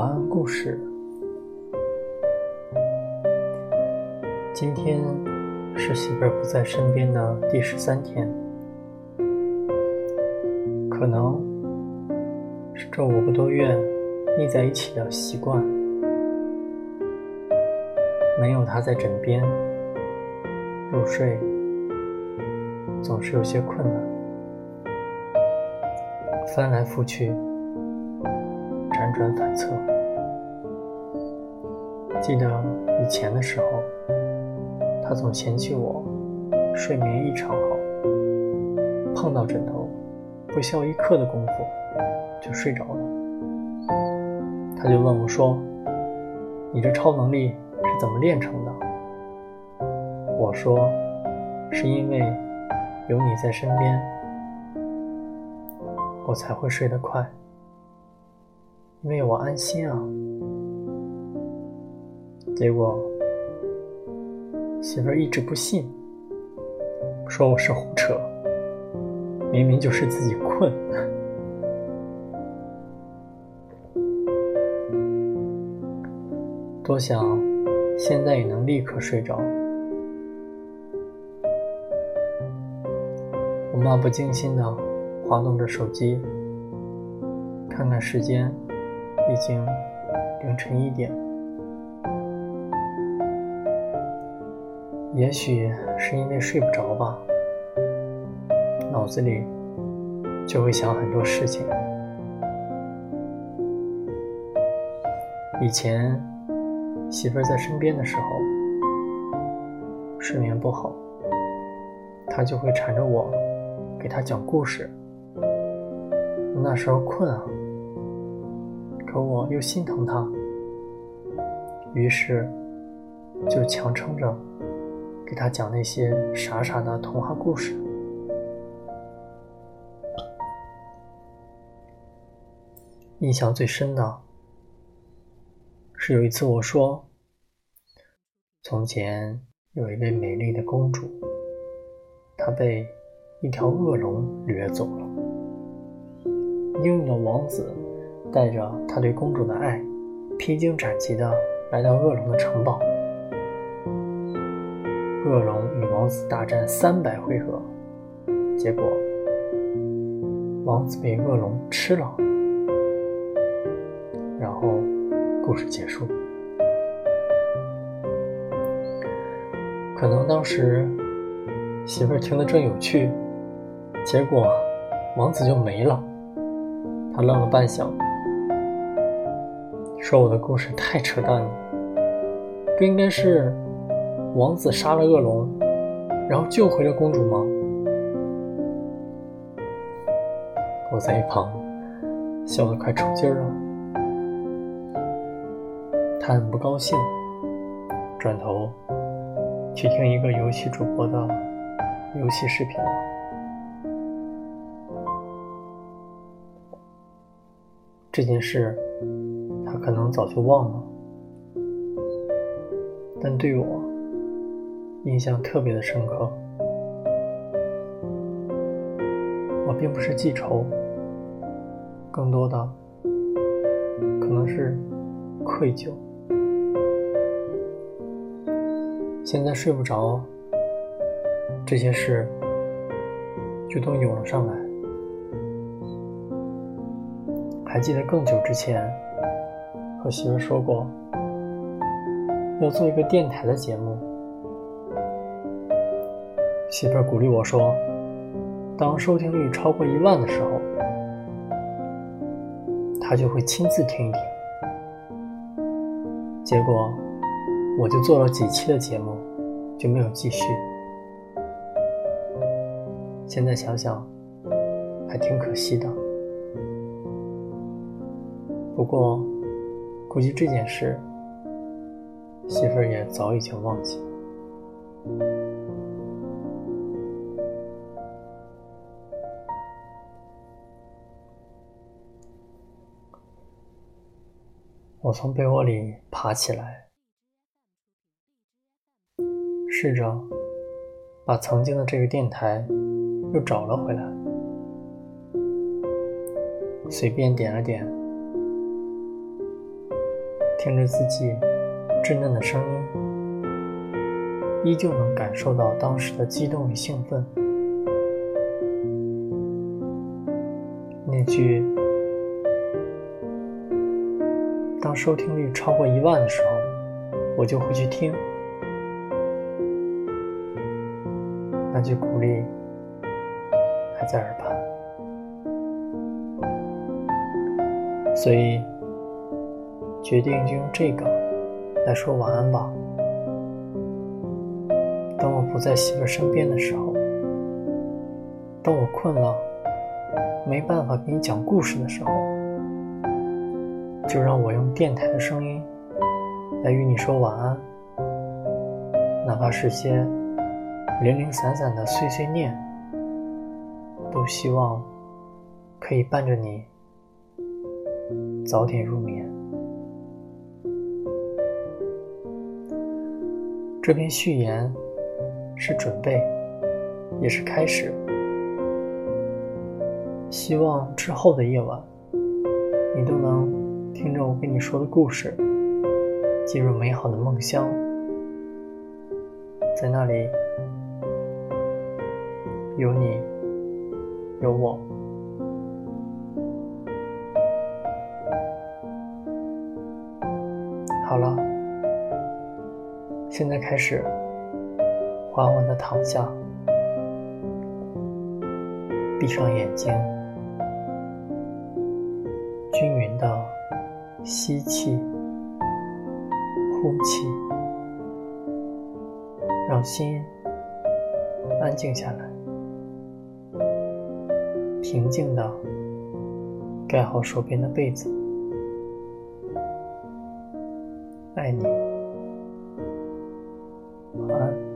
晚安故事。今天是媳妇儿不在身边的第十三天，可能是这五个多月腻在一起的习惯，没有她在枕边，入睡总是有些困难，翻来覆去。辗转反侧，记得以前的时候，他总嫌弃我睡眠异常好，碰到枕头不消一刻的功夫就睡着了。他就问我说：“你这超能力是怎么练成的？”我说：“是因为有你在身边，我才会睡得快。”因为我安心啊，结果媳妇儿一直不信，说我是胡扯，明明就是自己困。多想现在也能立刻睡着。我漫不经心的滑动着手机，看看时间。已经凌晨一点，也许是因为睡不着吧，脑子里就会想很多事情。以前媳妇儿在身边的时候，睡眠不好，她就会缠着我给她讲故事。那时候困啊。可我又心疼他，于是就强撑着给他讲那些傻傻的童话故事。印象最深的是有一次我说：“从前有一位美丽的公主，她被一条恶龙掠走了，英勇的王子。”带着他对公主的爱，披荆斩棘的来到恶龙的城堡。恶龙与王子大战三百回合，结果王子被恶龙吃了。然后故事结束。可能当时媳妇儿听得正有趣，结果王子就没了。他愣了半晌。说我的故事太扯淡了，不应该是王子杀了恶龙，然后救回了公主吗？我在一旁笑得快抽筋了，他很不高兴，转头去听一个游戏主播的游戏视频了。这件事。可能早就忘了，但对我印象特别的深刻。我并不是记仇，更多的可能是愧疚。现在睡不着，这些事就都涌了上来。还记得更久之前。媳妇说过，要做一个电台的节目。媳妇鼓励我说：“当收听率超过一万的时候，他就会亲自听一听。”结果，我就做了几期的节目，就没有继续。现在想想，还挺可惜的。不过。估计这件事，媳妇儿也早已经忘记。我从被窝里爬起来，试着把曾经的这个电台又找了回来，随便点了点。听着自己稚嫩的声音，依旧能感受到当时的激动与兴奋。那句“当收听率超过一万的时候，我就会去听”，那句鼓励还在耳畔。所以，决定就用这个来说晚安吧。当我不在媳妇身边的时候，当我困了，没办法给你讲故事的时候，就让我用电台的声音来与你说晚安。哪怕是些零零散散的碎碎念，都希望可以伴着你。早点入眠。这篇序言是准备，也是开始。希望之后的夜晚，你都能听着我跟你说的故事，进入美好的梦乡。在那里，有你，有我。现在开始，缓缓的躺下，闭上眼睛，均匀的吸气、呼气，让心安静下来，平静的盖好手边的被子。爱你，晚安。